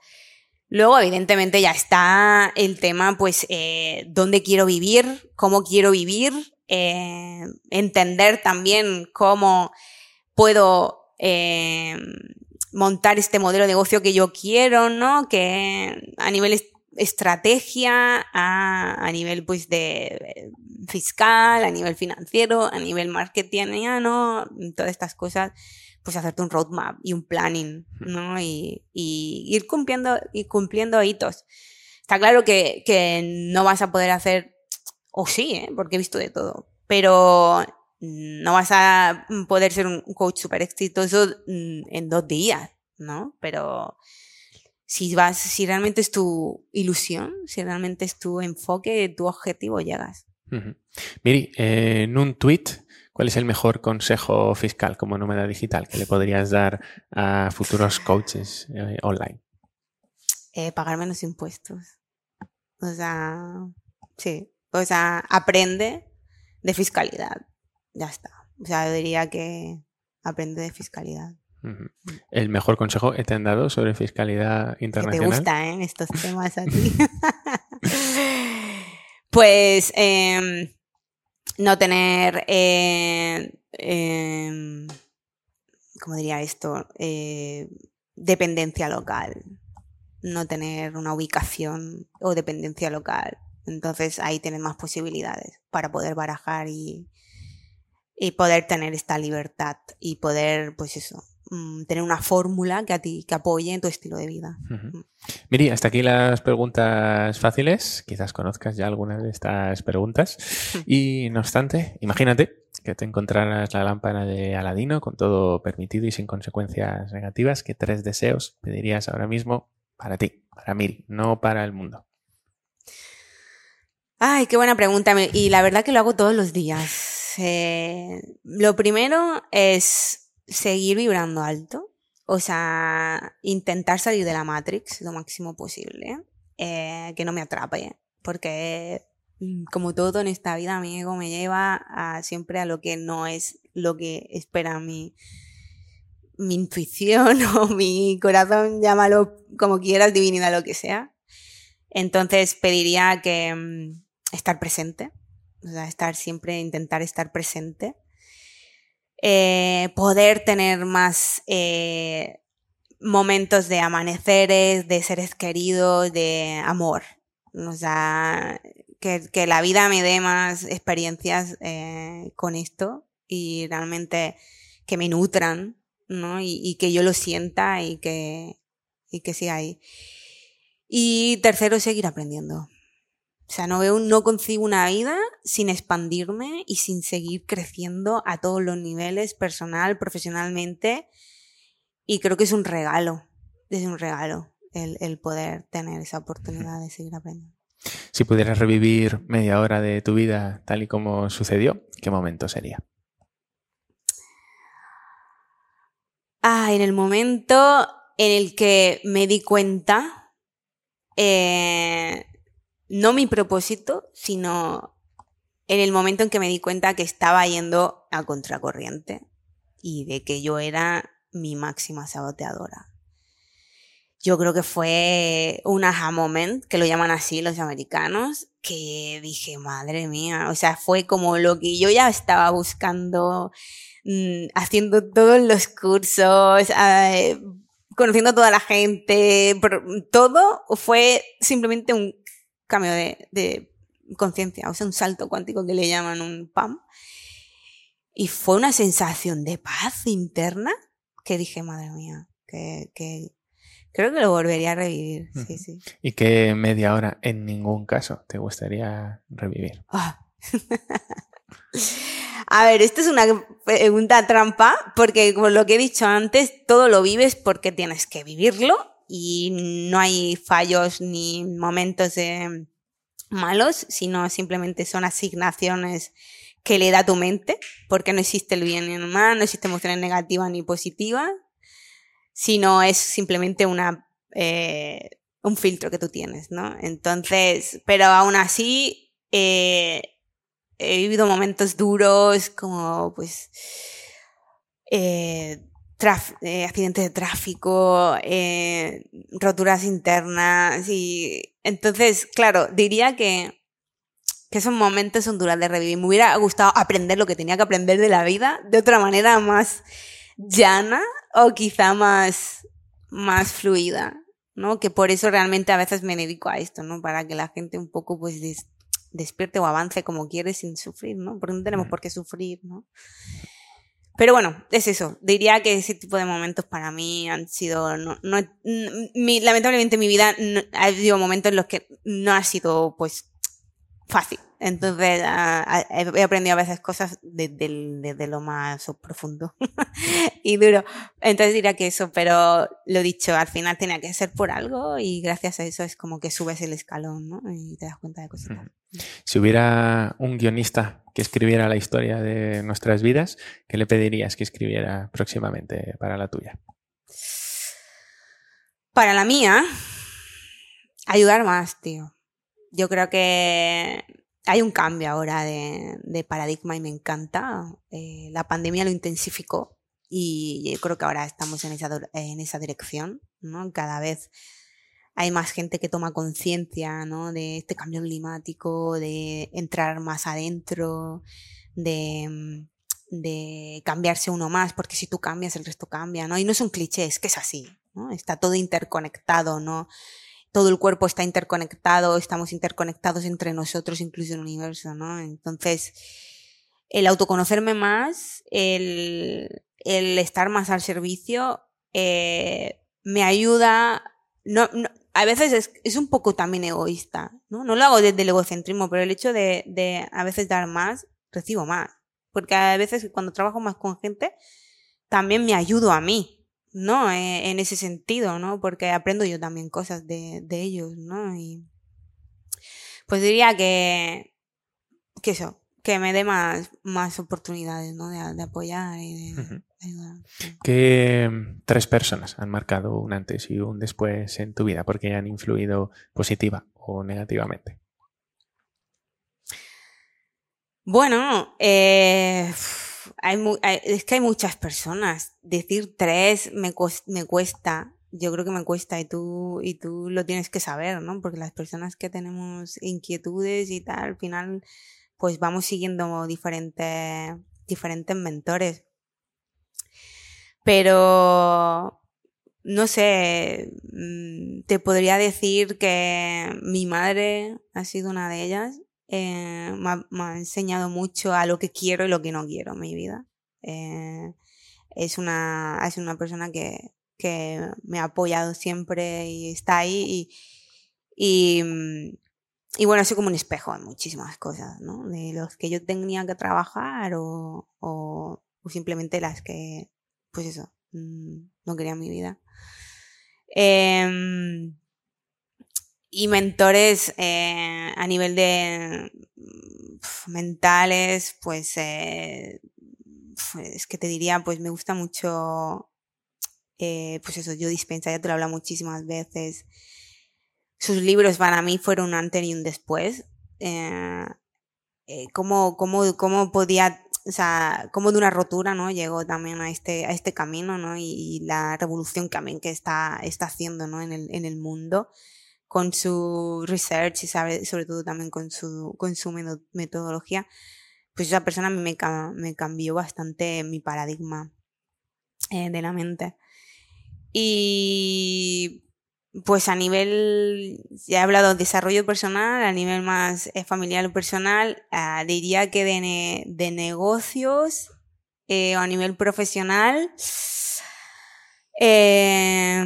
Luego, evidentemente, ya está el tema, pues, eh, dónde quiero vivir, cómo quiero vivir, eh, entender también cómo puedo eh, montar este modelo de negocio que yo quiero, ¿no? Que a nivel estrategia, a, nivel, pues, de fiscal, a nivel financiero, a nivel marketing, ¿no? Todas estas cosas pues hacerte un roadmap y un planning, ¿no? Y, ir cumpliendo, y cumpliendo hitos. Está claro que, no vas a poder hacer, o sí, ¿eh? porque he visto de todo, pero no vas a poder ser un coach súper exitoso mm, en dos días, ¿no? Pero si vas, si realmente es tu ilusión, si realmente es tu enfoque, tu objetivo, llegas. Miri, en un tweet ¿Cuál es el mejor consejo fiscal como nómada digital que le podrías dar a futuros coaches eh, online? Eh, pagar menos impuestos. O sea, sí. O sea, aprende de fiscalidad. Ya está. O sea, yo diría que aprende de fiscalidad. ¿El mejor consejo que te han dado sobre fiscalidad internacional? te gusta, ¿eh? Estos temas a ti. pues eh, no tener, eh, em, ¿cómo diría esto? Eh, dependencia local, no tener una ubicación o dependencia local. Entonces ahí tienes más posibilidades para poder barajar y, y poder tener esta libertad y poder, pues eso, Mm, tener una fórmula que a ti que apoye en tu estilo de vida. Uh Miri, hasta aquí las preguntas fáciles. Quizás conozcas ya algunas de estas preguntas. Y no obstante, imagínate que te encontraras la lámpara de Aladino con todo permitido y sin consecuencias negativas. ¿Qué tres deseos pedirías ahora mismo para ti, para Miri, no para el mundo? Ay, qué buena pregunta. Y la verdad que lo hago todos los días. Eh, lo primero es seguir vibrando alto, o sea, intentar salir de la Matrix lo máximo posible, eh, que no me atrape, porque mm, como todo en esta vida, mi ego me lleva siempre a lo que no es lo que espera mi, mi intuición o mi corazón, llámalo como quieras, divinidad, lo que sea. Entonces pediría que mm, estar presente, o sea, estar siempre, intentar estar presente eh, poder tener más eh, momentos de amaneceres, de seres queridos, de amor. O sea, que, la vida me dé más experiencias eh, con esto y realmente que me nutran, ¿no? Y, que yo lo sienta y que, y que siga ahí. Y tercero, seguir aprendiendo. O sea, no veo, no concibo una vida sin expandirme y sin seguir creciendo a todos los niveles, personal, profesionalmente. Y creo que es un regalo, es un regalo el, el poder tener esa oportunidad de seguir aprendiendo. Si pudieras revivir media hora de tu vida tal y como sucedió, ¿qué momento sería? Ah, en el momento en el que me di cuenta, eh, no mi propósito, sino en el momento en que me di cuenta que estaba yendo a contracorriente y de que yo era mi máxima saboteadora. Yo creo que fue un aha moment, que lo llaman así los americanos, que dije, madre mía, o sea, fue como lo que yo ya estaba buscando Mm, haciendo todos los cursos, conociendo a toda la gente, todo fue simplemente un cambio de, conciencia, o sea, un salto cuántico que le llaman un PAM. Y fue una sensación de paz interna que dije, madre mía, que, creo que lo volvería a revivir. Sí, sí. ¿Y qué media hora en ningún caso te gustaría revivir? Ah. A ver, esto es una pregunta trampa, porque como lo que he dicho antes, todo lo vives porque tienes que vivirlo y no hay fallos ni momentos malos, sino simplemente son asignaciones que le da tu mente, porque no existe el bien ni el mal, no existe emociones negativas ni positivas, sino es simplemente una, eh, un filtro que tú tienes, ¿no? Entonces, pero aún así, eh, he vivido momentos duros como pues eh, eh, accidentes de tráfico, eh, roturas internas y entonces, claro, diría que, que esos momentos son duros de revivir. Me hubiera gustado aprender lo que tenía que aprender de la vida de otra manera más llana o quizá más, más fluida, ¿no? Que por eso realmente a veces me dedico a esto, ¿no? Para que la gente un poco pues despierte o avance como quiere sin sufrir, ¿no? Porque no tenemos por qué sufrir, ¿no? Pero bueno, es eso. Diría que ese tipo de momentos para mí han sido. No, no, mi, lamentablemente mi vida ha habido momentos en los que no ha sido, pues, fácil. Entonces, he aprendido a veces cosas desde, lo más profundo y duro. Entonces diría que eso, pero lo dicho, al final tenía que ser por algo y gracias a eso es como que subes el escalón, ¿no? Y te das cuenta de cosas. Si hubiera un guionista que escribiera la historia de nuestras vidas, ¿qué le pedirías que escribiera próximamente para la tuya? Para la mía, ayudar más, tío. Yo creo que hay un cambio ahora de, paradigma y me encanta. Eh, la pandemia lo intensificó y yo creo que ahora estamos esa, en esa dirección, ¿no? Cada vez hay más gente que toma conciencia, ¿no? De este cambio climático, de entrar más adentro, de, de cambiarse uno más, porque si tú cambias, el resto cambia, ¿no? Y no es un cliché, es que es así, ¿no? Está todo interconectado, ¿no? todo el cuerpo está interconectado, estamos interconectados entre nosotros, incluso el universo, ¿no? Entonces, el autoconocerme más, el, el estar más al servicio, eh, me ayuda, no, a veces es, es, un poco también egoísta, ¿no? No lo hago desde el egocentrismo, pero el hecho de, de a veces dar más, recibo más. Porque a veces cuando trabajo más con gente, también me ayudo a mí, ¿no? Eh, en ese sentido, ¿no? Porque aprendo yo también cosas de, de ellos, ¿no? Y pues diría que, que eso, que me dé más, más oportunidades, ¿no? De, de apoyar y de. ¿Qué mm, tres personas han marcado un antes y un después en tu vida? Porque han influido positiva o negativamente. Bueno, eh es que hay muchas personas. Decir tres me, me cuesta. Yo creo que me cuesta y tú, y tú lo tienes que saber, ¿no? Porque las personas que tenemos inquietudes y tal, al final, pues vamos siguiendo diferentes, diferentes mentores. Pero, no sé, mm, te podría decir que mi madre ha sido una de ellas eh, me, ha, enseñado mucho a lo que quiero y lo que no quiero en mi vida. Eh, es una, es una persona que, que me ha apoyado siempre y está ahí y, y, y bueno, soy como un espejo en muchísimas cosas, ¿no? De los que yo tenía que trabajar o, o simplemente las que, pues eso, mm, no quería mi vida. Eh, y mentores eh, a nivel de mentales, pues eh, es que te diría, pues me gusta mucho, eh, pues eso, yo dispensa, ya te lo hablo muchísimas veces. Sus libros para mí fueron un antes y un después. Eh, cómo, cómo, cómo podía, o sea, cómo de una rotura, ¿no? Llegó también a este, a este camino, ¿no? Y, y la revolución también que está, está haciendo, ¿no? En el, en el mundo con su research y sabe, sobre todo también con su, con su metodología, pues esa persona a me, me cambió bastante mi paradigma eh, de la mente. Y pues a nivel, ya he hablado de desarrollo personal, a nivel más eh, familiar o personal, eh, diría que de, de negocios eh, o a nivel profesional, eh,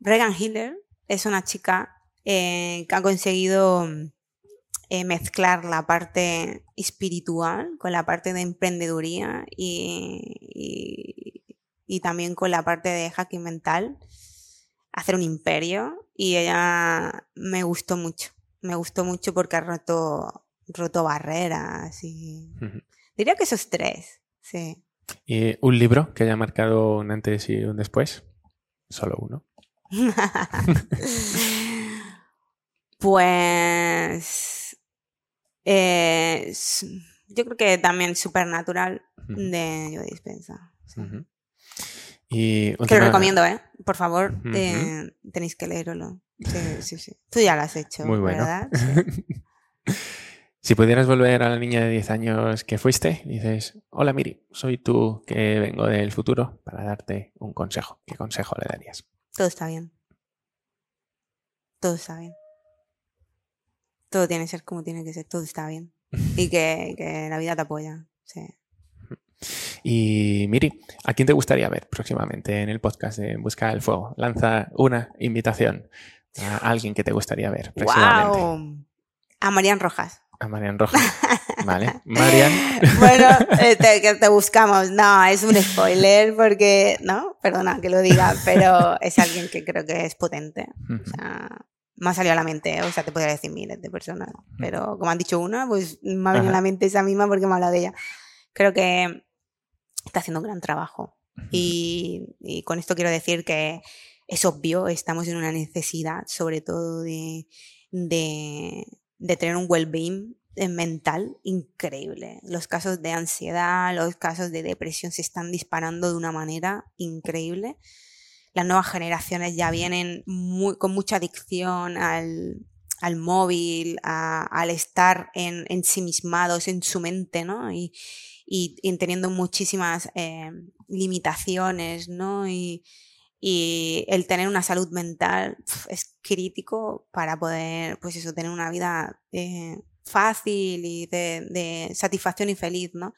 Regan Hiller es una chica eh, que ha conseguido mezclar la parte espiritual con la parte de emprendeduría y, y, también con la parte de hacking mental, hacer un imperio y ella me gustó mucho, me gustó mucho porque ha roto, roto barreras y uh -huh. diría que esos tres, sí. ¿Y un libro que haya marcado un antes y un después? Solo uno. pues eh, yo creo que también Supernatural uh -huh. de Yo Dispensa. Uh -huh. Y que lo recomiendo, ¿eh? Por favor, uh -huh. eh, tenéis que leerlo. Sí, sí, sí. Tú ya lo has hecho, Muy bueno. ¿verdad? Sí. si pudieras volver a la niña de 10 años que fuiste, dices, hola Miri, soy tú que vengo del futuro para darte un consejo. ¿Qué consejo le darías? Todo está bien. Todo está bien. Todo tiene que ser como tiene que ser, todo está bien. Y que, que la vida te apoya. Sí. Y Miri, ¿a quién te gustaría ver próximamente en el podcast de Busca del Fuego? Lanza una invitación a alguien que te gustaría ver próximamente. Wow. A Marian Rojas. A Marian Rojas. Vale. Marian. bueno, eh, te, te, buscamos. No, es un spoiler porque, no, perdona que lo diga, pero es alguien que creo que es potente. O sea, me ha salido a la mente, o sea, te podría decir miles de personas, pero como han dicho una, pues me ha venido a la mente esa misma porque me ha hablado de ella. Creo que está haciendo un gran trabajo. Y, y, con esto quiero decir que es obvio, estamos en una necesidad, sobre todo de, de, de tener un well-being mental increíble. Los casos de ansiedad, los casos de depresión se están disparando de una manera increíble. Las nuevas generaciones ya vienen muy, con mucha adicción al, al móvil, a, al estar en, ensimismados en su mente, ¿no? Y, y, y teniendo muchísimas eh, limitaciones, ¿no? Y, y, el tener una salud mental es crítico para poder, pues eso, tener una vida eh, fácil y de, de, satisfacción y feliz, ¿no?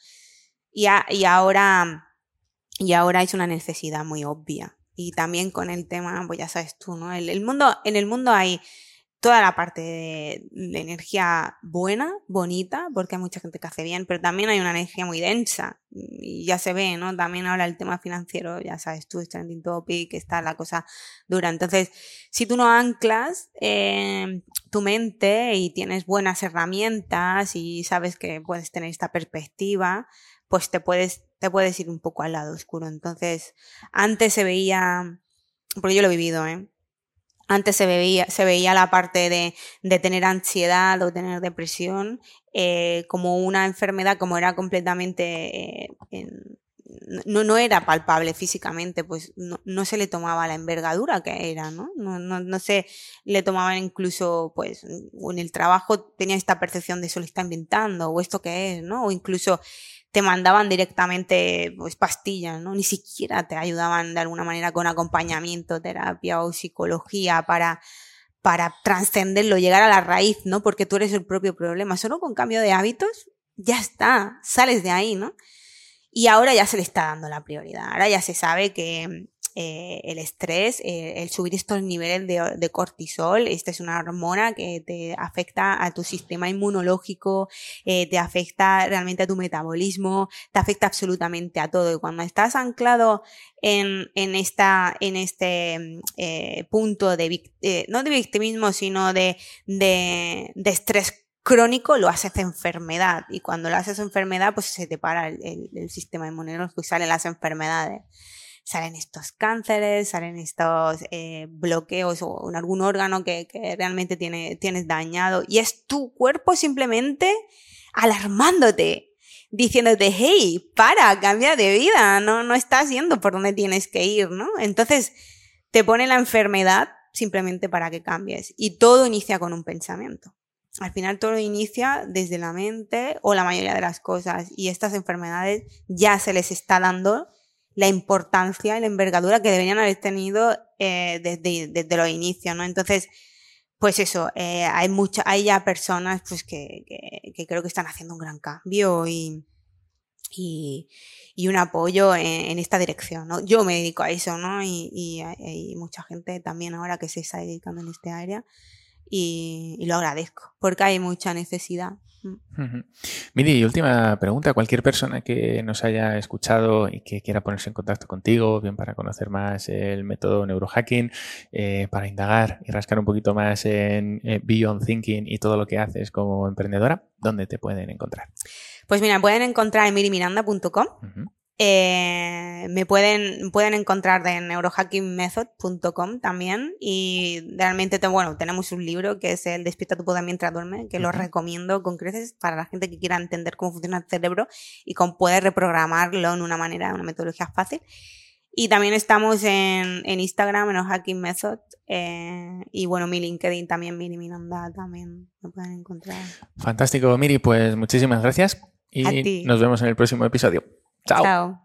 Y, a, y ahora, y ahora es una necesidad muy obvia. Y también con el tema, pues ya sabes tú, ¿no? El, el mundo, en el mundo hay toda la parte de, de, energía buena, bonita, porque hay mucha gente que hace bien, pero también hay una energía muy densa y ya se ve, ¿no? También ahora el tema financiero, ya sabes tú, es trending topic, está la cosa dura. Entonces, si tú no anclas eh, tu mente y tienes buenas herramientas y sabes que puedes tener esta perspectiva, pues te puedes, te puedes ir un poco al lado oscuro. Entonces, antes se veía, porque yo lo he vivido, ¿eh? Antes se veía, se veía la parte de, de tener ansiedad o tener depresión eh, como una enfermedad, como era completamente. Eh, no, no era palpable físicamente, pues no, no, se le tomaba la envergadura que era, ¿no? No, no, no se le tomaban incluso, pues, en el trabajo tenía esta percepción de eso lo está inventando, o esto que es, ¿no? O incluso te mandaban directamente pues pastillas, ¿no? Ni siquiera te ayudaban de alguna manera con acompañamiento, terapia o psicología para para trascenderlo, llegar a la raíz, ¿no? Porque tú eres el propio problema. Solo con cambio de hábitos ya está, sales de ahí, ¿no? Y ahora ya se le está dando la prioridad. Ahora ya se sabe que eh, el estrés, eh, el subir estos niveles de, cortisol. Esta es una hormona que te afecta a tu sistema inmunológico, eh, te afecta realmente a tu metabolismo, te afecta absolutamente a todo. Y cuando estás anclado en, en, esta, en este punto de, no de victimismo, sino de, de, de estrés crónico lo haces enfermedad y cuando lo haces enfermedad pues se te para el, el sistema inmunológico y salen las enfermedades salen estos cánceres, salen estos eh, bloqueos o en algún órgano que, que realmente tiene, tienes dañado y es tu cuerpo simplemente alarmándote, diciéndote, hey, para, cambia de vida, no, no estás yendo por donde tienes que ir, ¿no? Entonces te pone la enfermedad simplemente para que cambies y todo inicia con un pensamiento. Al final todo inicia desde la mente o la mayoría de las cosas y estas enfermedades ya se les está dando la importancia y la envergadura que deberían haber tenido eh, desde, desde, los inicios, ¿no? Entonces, pues eso, eh, hay mucha, hay ya personas pues que, que, creo que están haciendo un gran cambio y, y, un apoyo en, esta dirección, ¿no? Yo me dedico a eso, ¿no? Y, y hay mucha gente también ahora que se está dedicando en este área y, y lo agradezco porque hay mucha necesidad. Uh Miri, y última pregunta. Cualquier persona que nos haya escuchado y que quiera ponerse en contacto contigo, bien para conocer más el método neurohacking, eh, para indagar y rascar un poquito más en eh, Beyond Thinking y todo lo que haces como emprendedora, ¿dónde te pueden encontrar? Pues mira, pueden encontrar en mirimiranda.com. Uh -huh. Eh, me pueden, pueden encontrar de neurohackingmethod.com también y realmente, te, bueno, tenemos un libro que es el Despierta tu poder mientras duerme, que uh -huh. lo recomiendo con creces para la gente que quiera entender cómo funciona el cerebro y cómo puede reprogramarlo en una manera, una metodología fácil. Y también estamos en, en Instagram, en Hacking Method. Eh, y bueno, mi LinkedIn también, Miri Miranda, también me pueden encontrar. Fantástico, Miri. Pues muchísimas gracias y nos vemos en el próximo episodio. Chao. Chao.